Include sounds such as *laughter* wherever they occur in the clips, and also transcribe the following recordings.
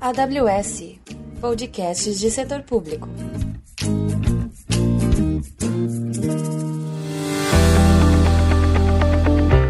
AWS Podcasts de Setor Público.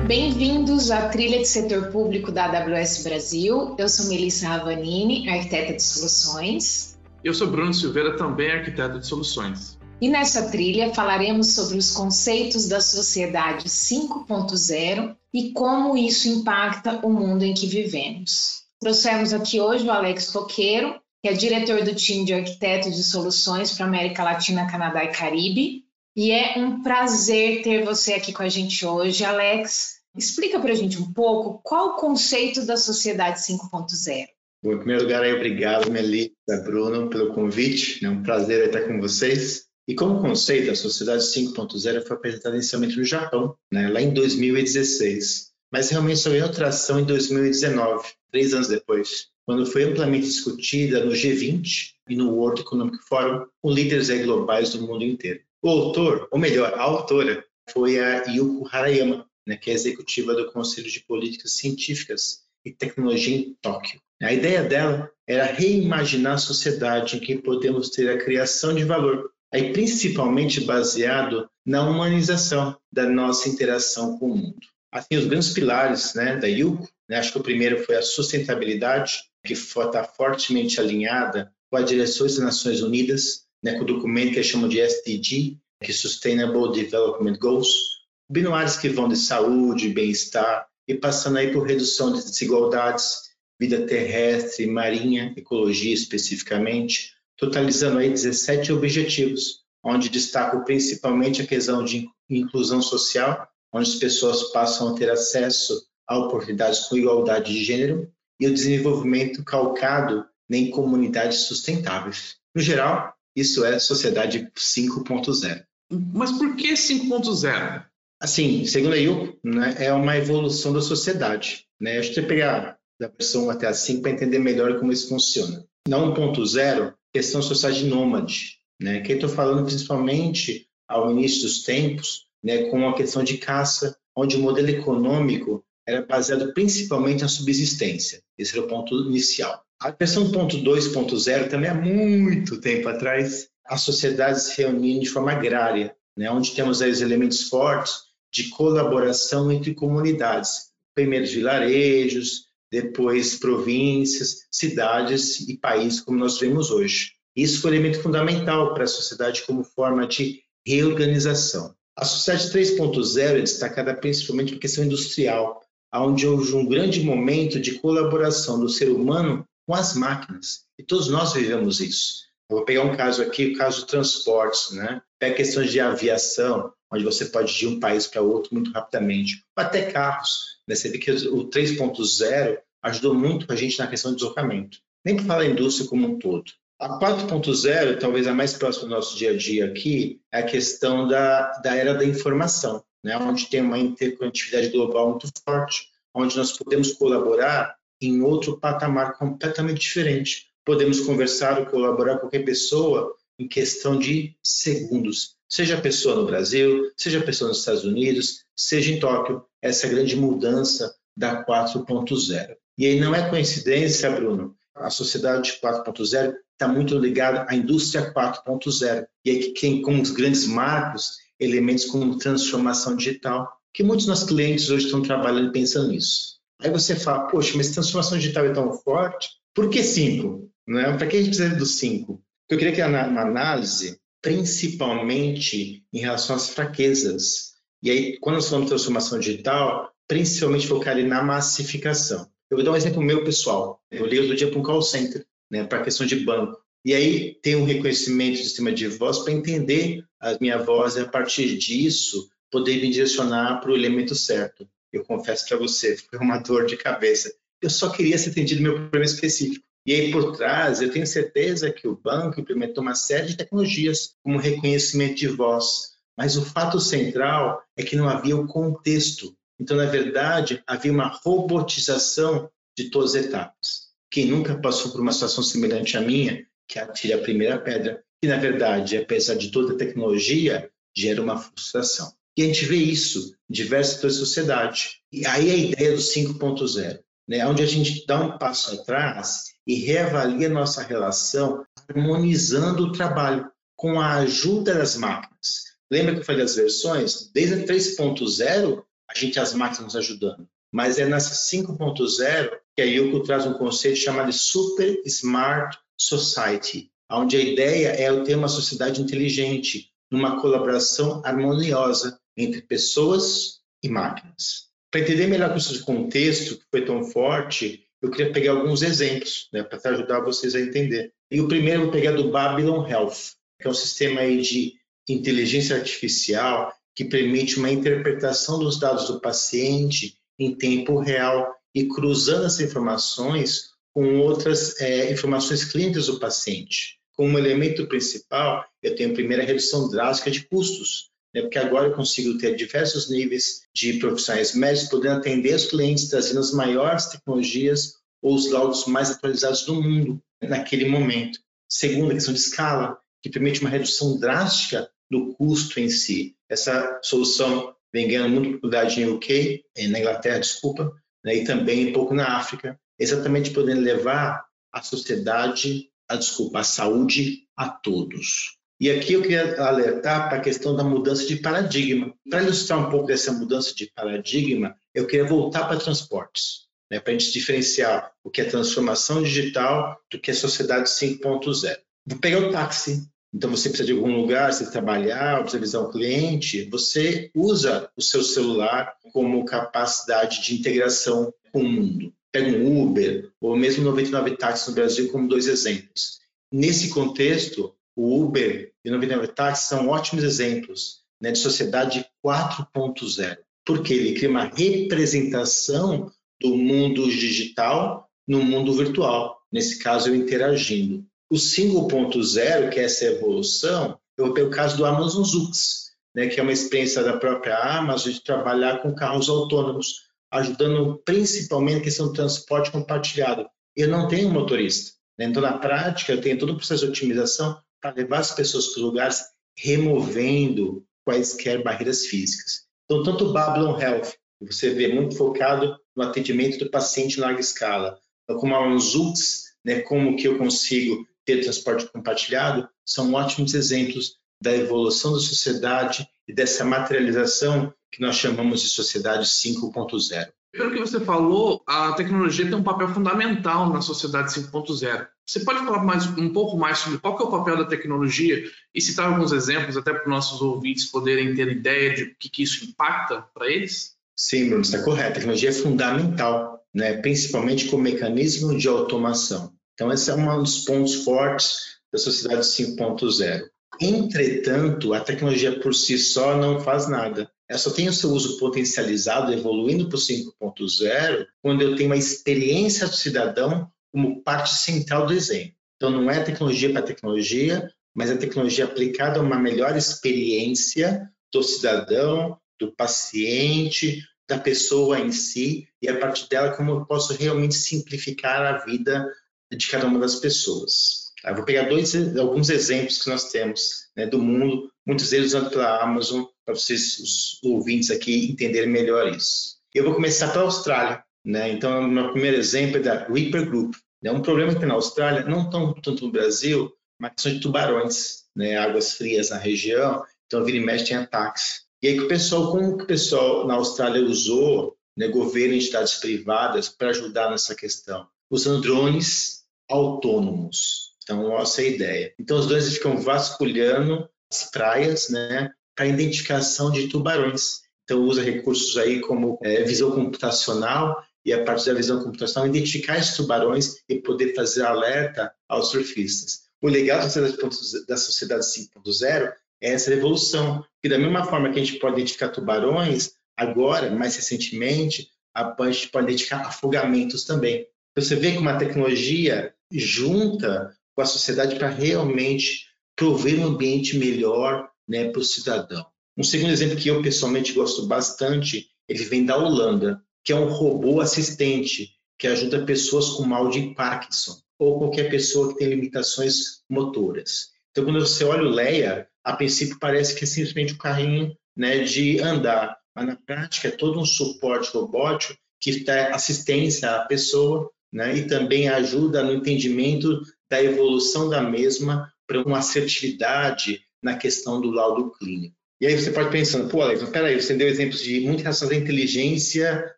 Bem-vindos à trilha de setor público da AWS Brasil. Eu sou Melissa Ravanini, arquiteta de soluções. Eu sou Bruno Silveira, também arquiteto de soluções. E nessa trilha falaremos sobre os conceitos da sociedade 5.0 e como isso impacta o mundo em que vivemos. Trouxemos aqui hoje o Alex Coqueiro, que é diretor do time de arquitetos de soluções para América Latina, Canadá e Caribe. E é um prazer ter você aqui com a gente hoje, Alex. Explica para a gente um pouco qual o conceito da sociedade 5.0. Bom, em primeiro lugar, obrigado, Melissa, Bruno, pelo convite. É um prazer estar com vocês. E como conceito, a Sociedade 5.0 foi apresentada inicialmente no Japão, né, lá em 2016, mas realmente só ganhou tração em 2019, três anos depois, quando foi amplamente discutida no G20 e no World Economic Forum com líderes globais do mundo inteiro. O autor, ou melhor, a autora, foi a Yuko Harayama, né, que é executiva do Conselho de Políticas Científicas e Tecnologia em Tóquio. A ideia dela era reimaginar a sociedade em que podemos ter a criação de valor aí principalmente baseado na humanização da nossa interação com o mundo. Assim, os grandes pilares né, da IUCO, né, acho que o primeiro foi a sustentabilidade, que está fortemente alinhada com as direções das Nações Unidas, né, com o documento que eles chamam de SDG, que é Sustainable Development Goals, binuários que vão de saúde, bem-estar, e passando aí por redução de desigualdades, vida terrestre, marinha, ecologia especificamente, totalizando aí 17 objetivos, onde destaco principalmente a questão de inclusão social, onde as pessoas passam a ter acesso a oportunidades com igualdade de gênero, e o desenvolvimento calcado em comunidades sustentáveis. No geral, isso é sociedade 5.0. Mas por que 5.0? Assim, segundo a IUP, né, é uma evolução da sociedade. Né? Acho que pegar da versão até a 5 para entender melhor como isso funciona. Na 1.0, questão sociais de nômade, né? Que estou falando principalmente ao início dos tempos, né, com a questão de caça, onde o modelo econômico era baseado principalmente na subsistência. Esse era o ponto inicial. A questão ponto 2.0 também há muito tempo atrás, as sociedades se reuniam de forma agrária, né, onde temos aí os elementos fortes de colaboração entre comunidades, primeiro vilarejos, depois províncias, cidades e países como nós vemos hoje. Isso foi um elemento fundamental para a sociedade como forma de reorganização. A sociedade 3.0 é destacada principalmente por questão industrial, onde houve um grande momento de colaboração do ser humano com as máquinas. E todos nós vivemos isso. Eu vou pegar um caso aqui, o caso de transportes, né? Pega questões de aviação, onde você pode ir de um país para outro muito rapidamente, até carros. Né? Você vê que o 3.0 ajudou muito a gente na questão do deslocamento. Nem para falar indústria como um todo. A 4.0, talvez a mais próxima do nosso dia a dia aqui, é a questão da, da era da informação, né? onde tem uma interconectividade global muito forte, onde nós podemos colaborar em outro patamar completamente diferente. Podemos conversar ou colaborar com qualquer pessoa em questão de segundos, seja a pessoa no Brasil, seja a pessoa nos Estados Unidos, seja em Tóquio, essa grande mudança da 4.0. E aí não é coincidência, Bruno, a sociedade 4.0 está muito ligada à indústria 4.0. E aí quem como os grandes marcos, elementos como transformação digital, que muitos dos nossos clientes hoje estão trabalhando pensando nisso. Aí você fala, poxa, mas transformação digital é tão forte, por que 5? Né? Para que a gente precisa do 5? Eu queria que uma análise principalmente em relação às fraquezas. E aí, quando nós falamos de transformação digital, principalmente focar ali na massificação. Eu vou dar um exemplo meu pessoal. Eu ligo do dia para um call center, né, para a questão de banco. E aí tem um reconhecimento do sistema de voz para entender a minha voz e a partir disso poder me direcionar para o elemento certo. Eu confesso para você, *laughs* foi uma dor de cabeça. Eu só queria ser atendido meu problema específico. E aí, por trás, eu tenho certeza que o banco implementou uma série de tecnologias, como reconhecimento de voz. Mas o fato central é que não havia o contexto. Então, na verdade, havia uma robotização de todas as etapas. Quem nunca passou por uma situação semelhante à minha, que atire a primeira pedra, que, na verdade, apesar de toda a tecnologia, gera uma frustração. E a gente vê isso em diversos setores da sociedade. E aí a ideia do 5.0, né, onde a gente dá um passo atrás e reavalia nossa relação, harmonizando o trabalho com a ajuda das máquinas. Lembra que eu falei das versões? Desde a 3.0, a gente as máquinas nos ajudando. Mas é nessa 5.0 que a Yuko traz um conceito chamado de Super Smart Society, onde a ideia é ter uma sociedade inteligente, numa colaboração harmoniosa entre pessoas e máquinas. Para entender melhor esse contexto que foi tão forte, eu queria pegar alguns exemplos né, para ajudar vocês a entender. E o primeiro eu vou pegar do Babylon Health, que é um sistema aí de inteligência artificial que permite uma interpretação dos dados do paciente em tempo real e cruzando as informações com outras é, informações clínicas do paciente. Como elemento principal, eu tenho a primeira redução drástica de custos, né, porque agora eu consigo ter diversos níveis de profissionais médicos podendo atender os clientes, trazendo as maiores tecnologias ou os laudos mais atualizados do mundo naquele momento. Segundo, a questão de escala, que permite uma redução drástica do custo em si. Essa solução vem ganhando muita popularidade em UK, na Inglaterra, desculpa, né, e também um pouco na África, exatamente podendo levar a sociedade, a desculpa, a saúde a todos. E aqui eu queria alertar para a questão da mudança de paradigma. Para ilustrar um pouco dessa mudança de paradigma, eu queria voltar para transportes, né, para a gente diferenciar o que é transformação digital do que é sociedade 5.0. Vou pegar o táxi. Então, você precisa de algum lugar, você trabalhar, precisa visitar um cliente, você usa o seu celular como capacidade de integração com o mundo. Pega um Uber, ou mesmo 99 táxis no Brasil, como dois exemplos. Nesse contexto, o Uber e o 99 táxis são ótimos exemplos né, de sociedade 4.0, porque ele cria uma representação do mundo digital no mundo virtual, nesse caso eu interagindo. O 5.0, que é essa evolução, eu vou o caso do Amazon Zux, né, que é uma experiência da própria Amazon de trabalhar com carros autônomos, ajudando principalmente a questão do transporte compartilhado. Eu não tenho motorista, né? então na prática eu tenho todo o processo de otimização para levar as pessoas para lugares removendo quaisquer barreiras físicas. Então, tanto o Babylon Health, você vê muito focado no atendimento do paciente em larga escala, como a Zux, né, como que eu consigo ter transporte compartilhado, são ótimos exemplos da evolução da sociedade e dessa materialização que nós chamamos de sociedade 5.0. Pelo que você falou, a tecnologia tem um papel fundamental na sociedade 5.0. Você pode falar mais, um pouco mais sobre qual é o papel da tecnologia e citar alguns exemplos até para os nossos ouvintes poderem ter ideia de o que, que isso impacta para eles? Sim, Bruno, está correto. A tecnologia é fundamental, né? principalmente como mecanismo de automação. Então, esse é um dos pontos fortes da sociedade 5.0. Entretanto, a tecnologia por si só não faz nada. Ela só tem o seu uso potencializado, evoluindo para o 5.0, quando eu tenho uma experiência do cidadão como parte central do exemplo. Então, não é tecnologia para tecnologia, mas a tecnologia aplicada a uma melhor experiência do cidadão, do paciente, da pessoa em si, e a partir dela, como eu posso realmente simplificar a vida de cada uma das pessoas. Eu vou pegar dois, alguns exemplos que nós temos né, do mundo, muitos deles usando pela Amazon, para vocês, os ouvintes aqui, entenderem melhor isso. Eu vou começar pela Austrália. Né? Então, o meu primeiro exemplo é da Reaper Group. É um problema que tem na Austrália, não tão, tanto no Brasil, mas questão de tubarões, né? águas frias na região, então vira e mexe tem ataques. E aí que o pessoal, como que o pessoal na Austrália usou né, governo e entidades privadas para ajudar nessa questão? Usando drones autônomos. Então, essa é a ideia. Então, os dois ficam vasculhando as praias, né, para identificação de tubarões. Então, usa recursos aí como é, visão computacional e, a partir da visão computacional, identificar esses tubarões e poder fazer alerta aos surfistas. O legal da sociedade 5.0 é essa evolução, que da mesma forma que a gente pode identificar tubarões, agora, mais recentemente, a gente pode identificar afogamentos também. Você vê que uma tecnologia junta com a sociedade para realmente prover um ambiente melhor né, para o cidadão. Um segundo exemplo que eu pessoalmente gosto bastante, ele vem da Holanda, que é um robô assistente que ajuda pessoas com mal de Parkinson ou qualquer pessoa que tem limitações motoras. Então, quando você olha o Leia, a princípio parece que é simplesmente um carrinho né, de andar. Mas na prática é todo um suporte robótico que dá assistência à pessoa né, e também ajuda no entendimento da evolução da mesma para uma assertividade na questão do laudo clínico. E aí você pode pensando, pô, Alex, mas peraí, você deu exemplos de muito relacionado à inteligência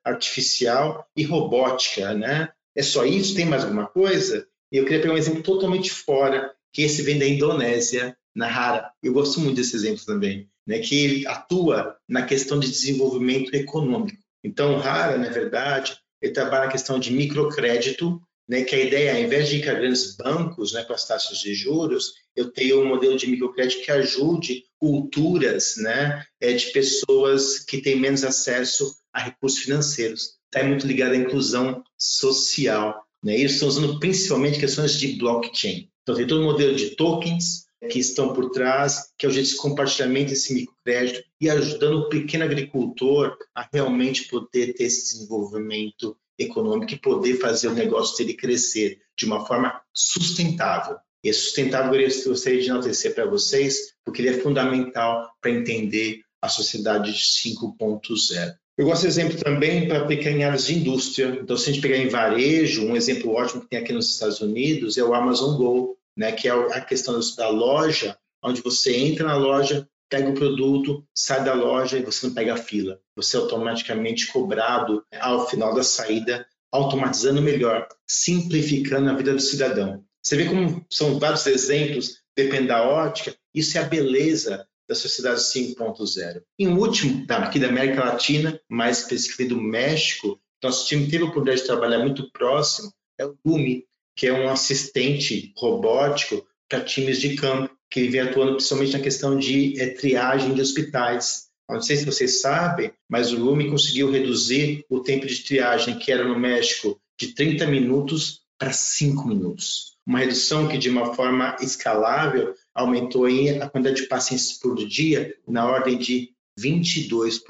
artificial e robótica, né? É só isso? Tem mais alguma coisa? E eu queria pegar um exemplo totalmente fora, que esse vem da Indonésia, na Hara. Eu gosto muito desse exemplo também, né? Que ele atua na questão de desenvolvimento econômico. Então, Hara, na verdade, ele trabalha na questão de microcrédito, né, que a ideia, ao invés de ir para grandes bancos né, com as taxas de juros, eu tenho um modelo de microcrédito que ajude culturas né, é, de pessoas que têm menos acesso a recursos financeiros. Está muito ligado à inclusão social. Né? Eles estão usando principalmente questões de blockchain. Então, tem todo um modelo de tokens que estão por trás, que é o jeito de compartilhamento desse microcrédito e ajudando o pequeno agricultor a realmente poder ter esse desenvolvimento econômico e poder fazer o negócio dele crescer de uma forma sustentável. E é sustentável gostaria de enaltecer para vocês, porque ele é fundamental para entender a sociedade 5.0. Eu gosto de exemplo também para aplicar em áreas de indústria. Então, se a gente pegar em varejo, um exemplo ótimo que tem aqui nos Estados Unidos é o Amazon Go, né, que é a questão da loja, onde você entra na loja, pega o produto, sai da loja e você não pega a fila. Você é automaticamente cobrado ao final da saída, automatizando melhor, simplificando a vida do cidadão. Você vê como são vários exemplos, depende da ótica, isso é a beleza da sociedade 5.0. Em último, tá, aqui da América Latina, mais especificamente do México, nosso time teve a oportunidade de trabalhar muito próximo, é o Gumi, que é um assistente robótico para times de campo que vem atuando principalmente na questão de é, triagem de hospitais. Não sei se vocês sabem, mas o Lume conseguiu reduzir o tempo de triagem, que era no México, de 30 minutos para 5 minutos. Uma redução que, de uma forma escalável, aumentou a quantidade de pacientes por dia na ordem de 22%.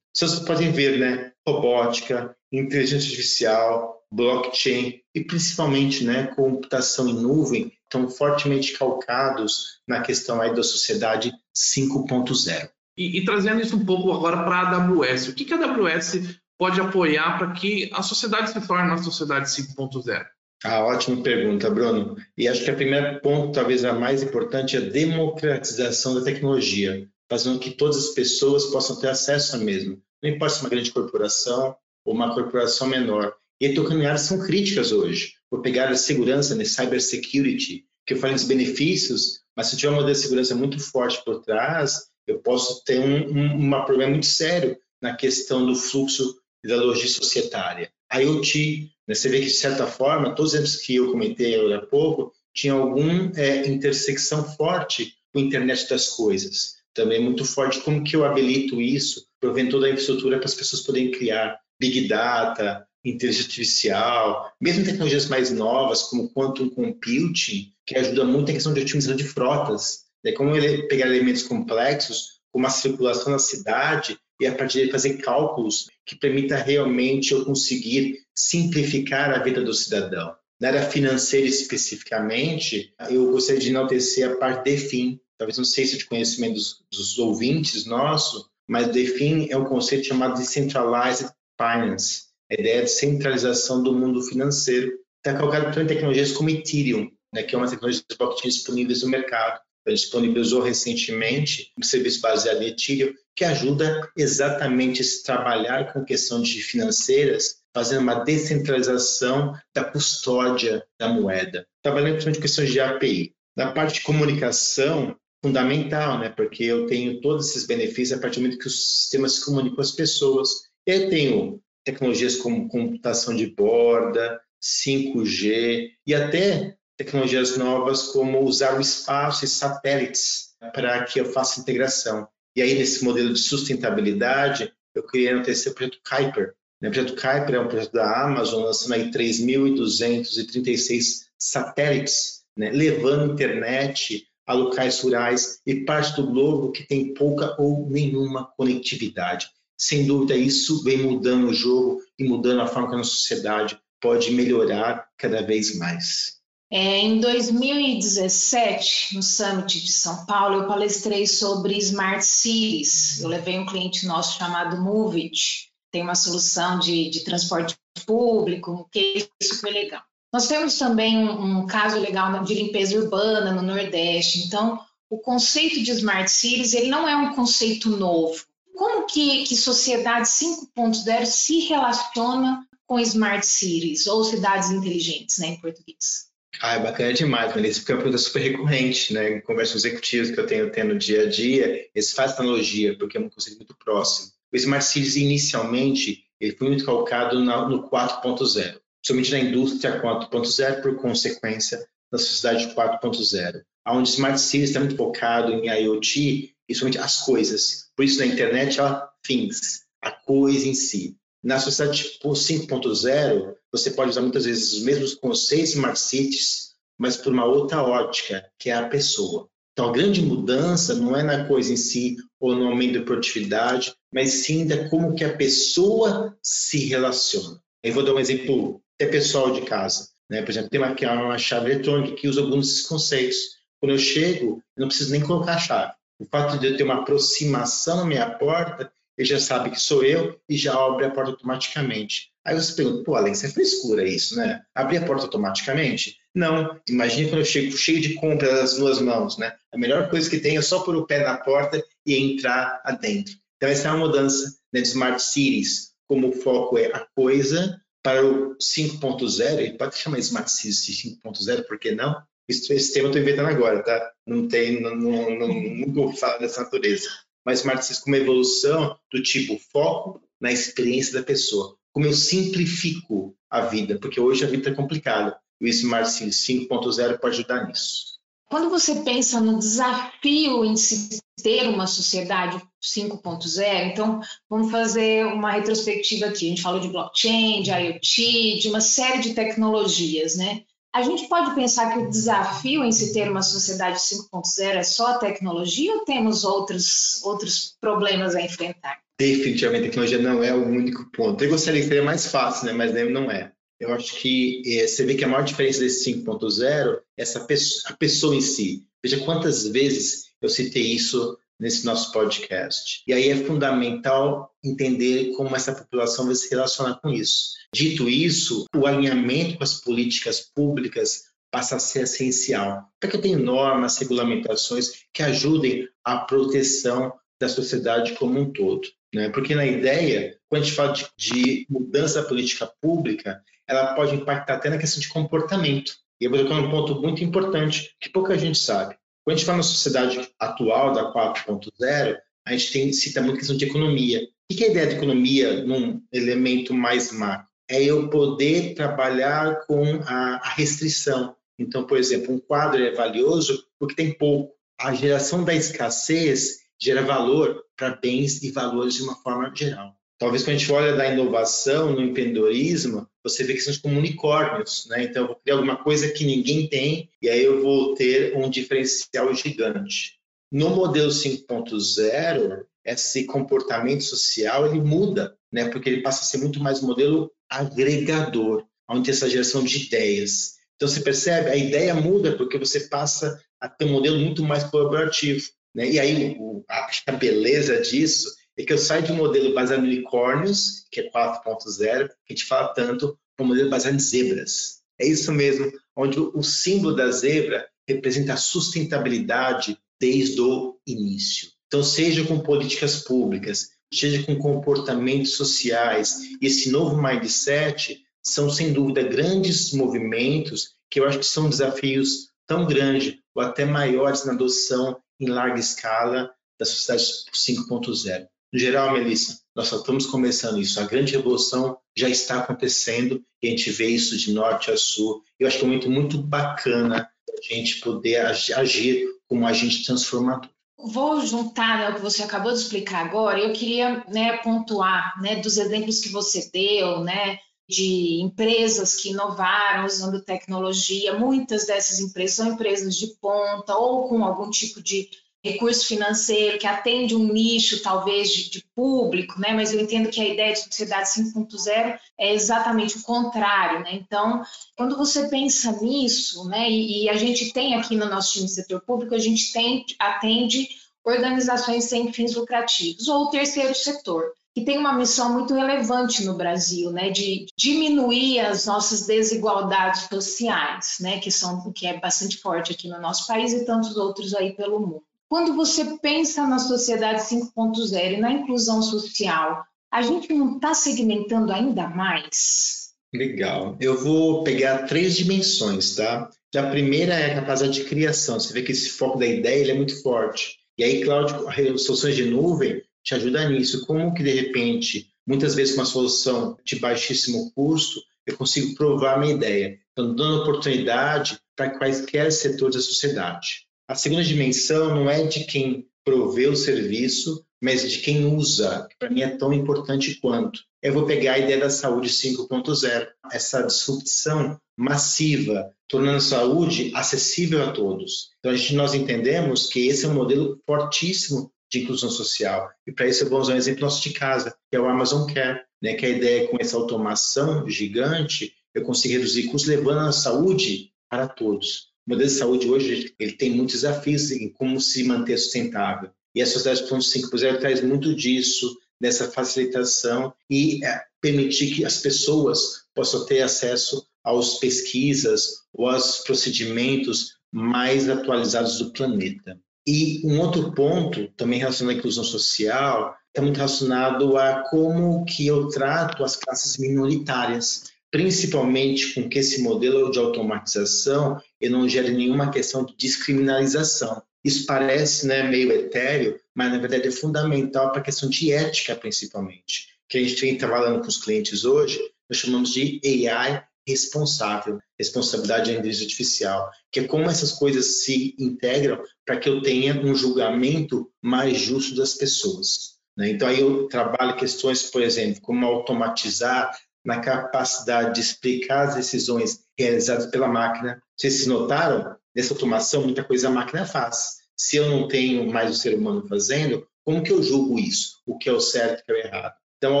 Vocês podem ver, né? Robótica, inteligência artificial, blockchain e principalmente, né, computação em nuvem estão fortemente calcados na questão aí da sociedade 5.0. E, e, trazendo isso um pouco agora para a AWS, o que, que a AWS pode apoiar para que a sociedade se torne uma sociedade 5.0? Ah, ótima pergunta, Bruno. E acho que o primeiro ponto, talvez a mais importante, é a democratização da tecnologia, fazendo que todas as pessoas possam ter acesso à mesma. Não importa se é uma grande corporação ou uma corporação menor. E áreas são críticas hoje. Vou pegar a segurança, né, cybersecurity, que eu falei dos benefícios, mas se tiver uma de segurança muito forte por trás, eu posso ter um, um, um problema muito sério na questão do fluxo da logística societária. IoT, né, você vê que, de certa forma, todos os que eu comentei há pouco, tinham alguma é, intersecção forte com a internet das coisas. Também muito forte como que eu habilito isso, provendo toda a infraestrutura para as pessoas poderem criar Big Data, inteligência artificial, mesmo tecnologias mais novas, como quantum computing, que ajuda muito na questão de otimização de frotas. É como ele pegar elementos complexos, como a circulação na cidade, e a partir dele fazer cálculos que permita realmente eu conseguir simplificar a vida do cidadão. Na área financeira especificamente, eu gostaria de enaltecer a parte DeFin. Talvez não sei se é de conhecimento dos, dos ouvintes nossos, mas DeFin é um conceito chamado Decentralized Finance a ideia de centralização do mundo financeiro está calcado em tecnologias como Ethereum, né, que é uma tecnologia de blockchain disponíveis no mercado. Gente disponibilizou recentemente um serviço baseado em Ethereum que ajuda exatamente a trabalhar com questões financeiras, fazendo uma descentralização da custódia da moeda, trabalhando com questões de API. Na parte de comunicação, fundamental, né? Porque eu tenho todos esses benefícios a partir do momento que os sistemas se comunicam com as pessoas. Eu tenho tecnologias como computação de borda, 5G e até tecnologias novas como usar o espaço e satélites para que eu faça integração. E aí, nesse modelo de sustentabilidade, eu criei no terceiro projeto Kuiper. O projeto Kuiper é um projeto da Amazon, lançando aí 3.236 satélites, né, levando internet a locais rurais e parte do globo que tem pouca ou nenhuma conectividade. Sem dúvida, isso vem mudando o jogo e mudando a forma que a nossa sociedade pode melhorar cada vez mais. É, em 2017, no Summit de São Paulo, eu palestrei sobre Smart Cities. Eu levei um cliente nosso chamado Movit, tem uma solução de, de transporte público, que isso foi legal. Nós temos também um, um, caso legal de limpeza urbana no Nordeste. Então, o conceito de Smart Cities ele não é um conceito novo. Como que, que sociedade 5.0 se relaciona com Smart Cities, ou cidades inteligentes, né, em português? Ah, é bacana demais, Melissa, porque é uma pergunta super recorrente, né? Em conversas executivas que eu tenho tendo dia a dia, eles fazem analogia, porque é um conceito muito próximo. O Smart Cities, inicialmente, ele foi muito calcado no 4.0, somente na indústria 4.0, por consequência, na sociedade 4.0. Onde Smart Cities está muito focado em IoT e somente as coisas. Por isso, na internet, ela things, a coisa em si. Na sociedade tipo 5.0, você pode usar muitas vezes os mesmos conceitos Cities, mas por uma outra ótica, que é a pessoa. Então, a grande mudança não é na coisa em si ou no aumento da produtividade, mas sim da como que a pessoa se relaciona. Eu vou dar um exemplo até pessoal de casa. Né? Por exemplo, tem uma, uma chave eletrônica que usa alguns desses conceitos. Quando eu chego, eu não preciso nem colocar a chave. O fato de eu ter uma aproximação na minha porta ele já sabe que sou eu e já abre a porta automaticamente. Aí você pergunta, pô, Alex, é frescura isso, né? Abrir a porta automaticamente? Não. Imagina quando eu chego cheio de compras das duas mãos, né? A melhor coisa que tem é só pôr o pé na porta e entrar adentro. Então, essa é uma mudança né, de Smart Cities, como o foco é a coisa, para o 5.0, ele pode chamar Smart Cities 5.0, por que não? Esse tema eu estou inventando agora, tá? Não tem, não, não, não, nunca ouvi falar dessa natureza mas Cities como evolução do tipo foco na experiência da pessoa. Como eu simplifico a vida, porque hoje a vida é complicada. E o Smart Cities 5.0 pode ajudar nisso. Quando você pensa no desafio em se ter uma sociedade 5.0, então vamos fazer uma retrospectiva aqui. A gente falou de blockchain, de IoT, de uma série de tecnologias, né? A gente pode pensar que o desafio em se ter uma sociedade 5.0 é só a tecnologia ou temos outros, outros problemas a enfrentar? Definitivamente, a tecnologia não é o único ponto. Eu gostaria que seria mais fácil, né? mas não é. Eu acho que é, você vê que a maior diferença desse 5.0 é essa pessoa, a pessoa em si. Veja quantas vezes eu citei isso nesse nosso podcast. E aí é fundamental entender como essa população vai se relacionar com isso. Dito isso, o alinhamento com as políticas públicas passa a ser essencial, para que tenha normas, regulamentações que ajudem a proteção da sociedade como um todo. Né? Porque na ideia, quando a gente fala de, de mudança da política pública, ela pode impactar até na questão de comportamento. E eu vou tocar um ponto muito importante que pouca gente sabe. Quando a gente fala na sociedade atual, da 4.0, a gente tem, cita muito a questão de economia. O que é a ideia de economia num elemento mais macro? É eu poder trabalhar com a, a restrição. Então, por exemplo, um quadro é valioso porque tem pouco. A geração da escassez gera valor para bens e valores de uma forma geral. Talvez quando a gente olha da inovação no empreendedorismo, você vê que são como unicórnios, né? Então, eu vou criar alguma coisa que ninguém tem e aí eu vou ter um diferencial gigante. No modelo 5.0, esse comportamento social ele muda, né? Porque ele passa a ser muito mais um modelo agregador, onde tem essa geração de ideias. Então, você percebe, a ideia muda porque você passa a ter um modelo muito mais colaborativo. Né? E aí, a beleza disso é que eu saio de um modelo baseado em unicórnios, que é 4.0, que a gente fala tanto, para um modelo baseado em zebras. É isso mesmo, onde o símbolo da zebra representa a sustentabilidade desde o início. Então, seja com políticas públicas, seja com comportamentos sociais, esse novo mindset são, sem dúvida, grandes movimentos que eu acho que são desafios tão grandes ou até maiores na adoção em larga escala da sociedade 5.0. No geral, Melissa, nós só estamos começando isso. A grande revolução já está acontecendo e a gente vê isso de norte a sul. Eu acho que é um momento muito bacana a gente poder agir como agente transformador. Vou juntar né, o que você acabou de explicar agora. Eu queria né, pontuar né, dos exemplos que você deu, né, de empresas que inovaram usando tecnologia. Muitas dessas empresas são empresas de ponta ou com algum tipo de recurso financeiro que atende um nicho talvez de, de, público, né? Mas eu entendo que a ideia de sociedade 5.0 é exatamente o contrário, né? Então, quando você pensa nisso, né? E, e, a gente tem aqui no nosso time de setor público, a gente tem atende organizações sem fins lucrativos ou o terceiro setor que tem uma missão muito relevante no Brasil, né, de diminuir as nossas desigualdades sociais, né, que são que é bastante forte aqui no nosso país e tantos outros aí pelo mundo. Quando você pensa na sociedade 5.0 e na inclusão social, a gente não está segmentando ainda mais? Legal. Eu vou pegar três dimensões, tá? A primeira é a capacidade de criação. Você vê que esse foco da ideia é muito forte. E aí, Cláudio, soluções de nuvem te ajuda nisso. Como que, de repente, muitas vezes com uma solução de baixíssimo custo, eu consigo provar a minha ideia. Então, dando oportunidade para quaisquer setores da sociedade. A segunda dimensão não é de quem provê o serviço, mas de quem usa, que para mim é tão importante quanto. Eu vou pegar a ideia da saúde 5.0, essa disrupção massiva, tornando a saúde acessível a todos. Então, a gente, nós entendemos que esse é um modelo fortíssimo de inclusão social. E para isso eu vou usar um exemplo nosso de casa, que é o Amazon Care, né, que a ideia é com essa automação gigante, eu consigo reduzir custos levando a saúde para todos. O modelo de saúde hoje ele tem muitos desafios em como se manter sustentável. E a Sociedade 5.0 traz muito disso, dessa facilitação e é, permitir que as pessoas possam ter acesso às pesquisas ou aos procedimentos mais atualizados do planeta. E um outro ponto, também relacionado à inclusão social, é muito relacionado a como que eu trato as classes minoritárias, principalmente com que esse modelo de automatização ele não gere nenhuma questão de descriminalização. Isso parece né, meio etéreo, mas na verdade é fundamental para a questão de ética, principalmente. Que a gente vem trabalhando com os clientes hoje, nós chamamos de AI responsável, responsabilidade da inteligência artificial, que é como essas coisas se integram para que eu tenha um julgamento mais justo das pessoas. Né? Então, aí eu trabalho questões, por exemplo, como automatizar na capacidade de explicar as decisões realizadas pela máquina. Vocês notaram? Nessa automação, muita coisa a máquina faz. Se eu não tenho mais o ser humano fazendo, como que eu julgo isso? O que é o certo e o que é o errado? Então, a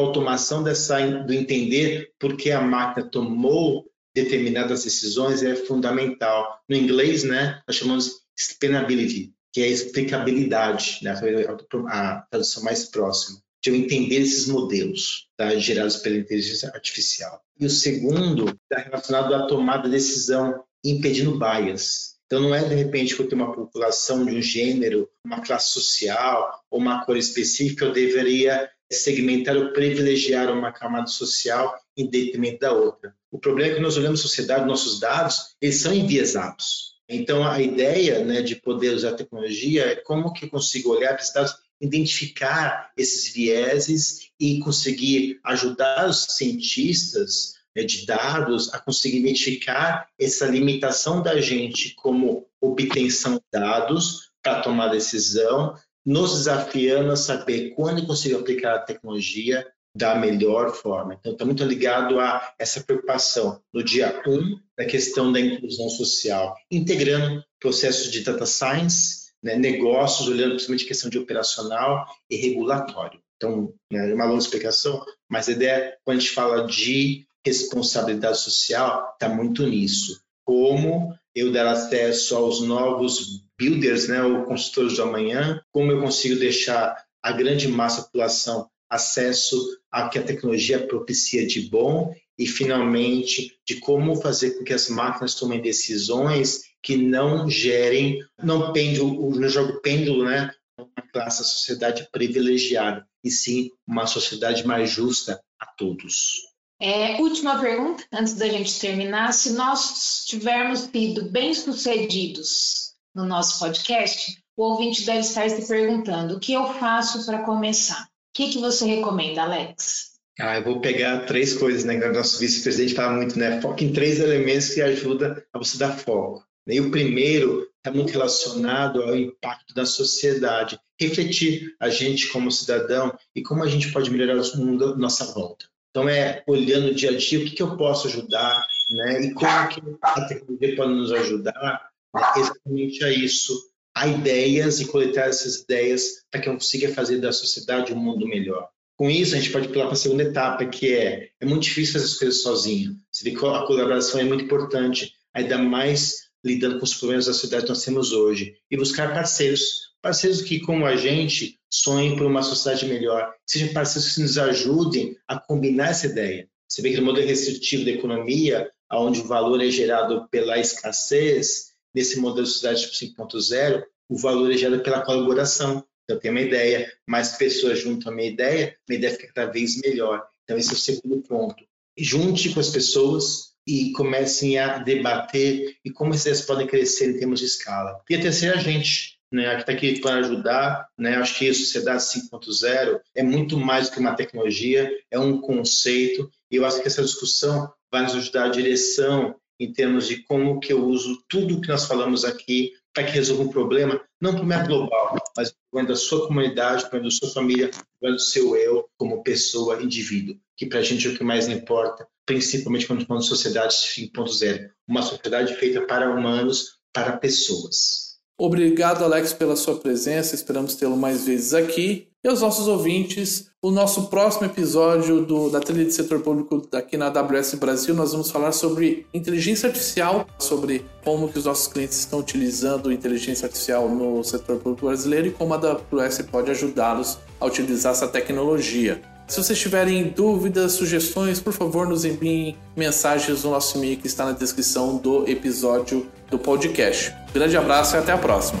automação dessa, do entender por que a máquina tomou determinadas decisões é fundamental. No inglês, né, nós chamamos explainability, que é explicabilidade, né, a tradução mais próxima, de eu entender esses modelos tá, gerados pela inteligência artificial. E o segundo está relacionado à tomada de decisão, impedindo bias. Então, não é de repente que eu tenho uma população de um gênero, uma classe social ou uma cor específica, eu deveria segmentar ou privilegiar uma camada social em detrimento da outra. O problema é que nós olhamos a sociedade, nossos dados, eles são enviesados. Então, a ideia né, de poder usar a tecnologia é como que eu consigo olhar para esses dados, identificar esses vieses e conseguir ajudar os cientistas né, de dados a conseguir identificar essa limitação da gente como obtenção de dados para tomar decisão, nos desafiando a saber quando consigo aplicar a tecnologia da melhor forma. Então, está muito ligado a essa preocupação no dia 1 um, da questão da inclusão social, integrando processos de data science, né, negócios, olhando principalmente questão de operacional e regulatório. Então, né, é uma longa explicação, mas a ideia, quando a gente fala de responsabilidade social, está muito nisso. Como eu dar acesso aos novos builders, né, ou consultores do amanhã, como eu consigo deixar a grande massa da população acesso ao que a tecnologia propicia de bom e, finalmente, de como fazer com que as máquinas tomem decisões que não gerem, não pêndulo, não jogo pêndulo, né, uma classe, a sociedade privilegiada, e sim uma sociedade mais justa a todos. É, última pergunta, antes da gente terminar. Se nós tivermos sido bem-sucedidos no nosso podcast, o ouvinte deve estar se perguntando: o que eu faço para começar? O que, que você recomenda, Alex? Ah, eu vou pegar três coisas, né? O nosso vice-presidente fala muito, né? Foco em três elementos que ajudam a você dar foco. E o primeiro está muito relacionado ao impacto da sociedade. Refletir a gente como cidadão e como a gente pode melhorar o mundo à nossa volta. Então, é olhando o dia a dia, o que, que eu posso ajudar, né? E como que a tecnologia pode nos ajudar né? exatamente a isso, a ideias e coletar essas ideias para que eu consiga fazer da sociedade um mundo melhor. Com isso, a gente pode pular para a segunda etapa, que é é muito difícil fazer as coisas sozinho. Você vê que a colaboração é muito importante, ainda mais lidando com os problemas da sociedade que nós temos hoje. E buscar parceiros, parceiros que, como a gente, sonhem por uma sociedade melhor, sejam parceiros que nos ajudem a combinar essa ideia. Você vê que no modelo restritivo da economia, onde o valor é gerado pela escassez, nesse modelo de sociedade 5.0, o valor é gerado pela colaboração. Então, tem uma ideia, mais pessoas juntam a minha ideia, minha ideia fica cada vez melhor. Então, esse é o segundo ponto. Junte com as pessoas e comecem a debater e como ideias podem crescer em termos de escala. E a terceira, a gente, né, que está aqui para ajudar. Né, acho que a Sociedade 5.0 é muito mais do que uma tecnologia, é um conceito. E eu acho que essa discussão vai nos ajudar a direção em termos de como que eu uso tudo que nós falamos aqui para que resolva um problema, não um problema global, mas um problema da sua comunidade, um problema da sua família, problema do seu eu como pessoa, indivíduo, que para a gente é o que mais importa, principalmente quando falamos de sociedade 5.0, uma sociedade feita para humanos, para pessoas. Obrigado, Alex, pela sua presença. Esperamos tê-lo mais vezes aqui. E aos nossos ouvintes, o nosso próximo episódio do, da trilha de setor público aqui na AWS Brasil, nós vamos falar sobre inteligência artificial, sobre como que os nossos clientes estão utilizando inteligência artificial no setor público brasileiro e como a AWS pode ajudá-los a utilizar essa tecnologia. Se vocês tiverem dúvidas, sugestões, por favor, nos enviem mensagens no nosso e-mail que está na descrição do episódio do podcast. Grande abraço e até a próxima.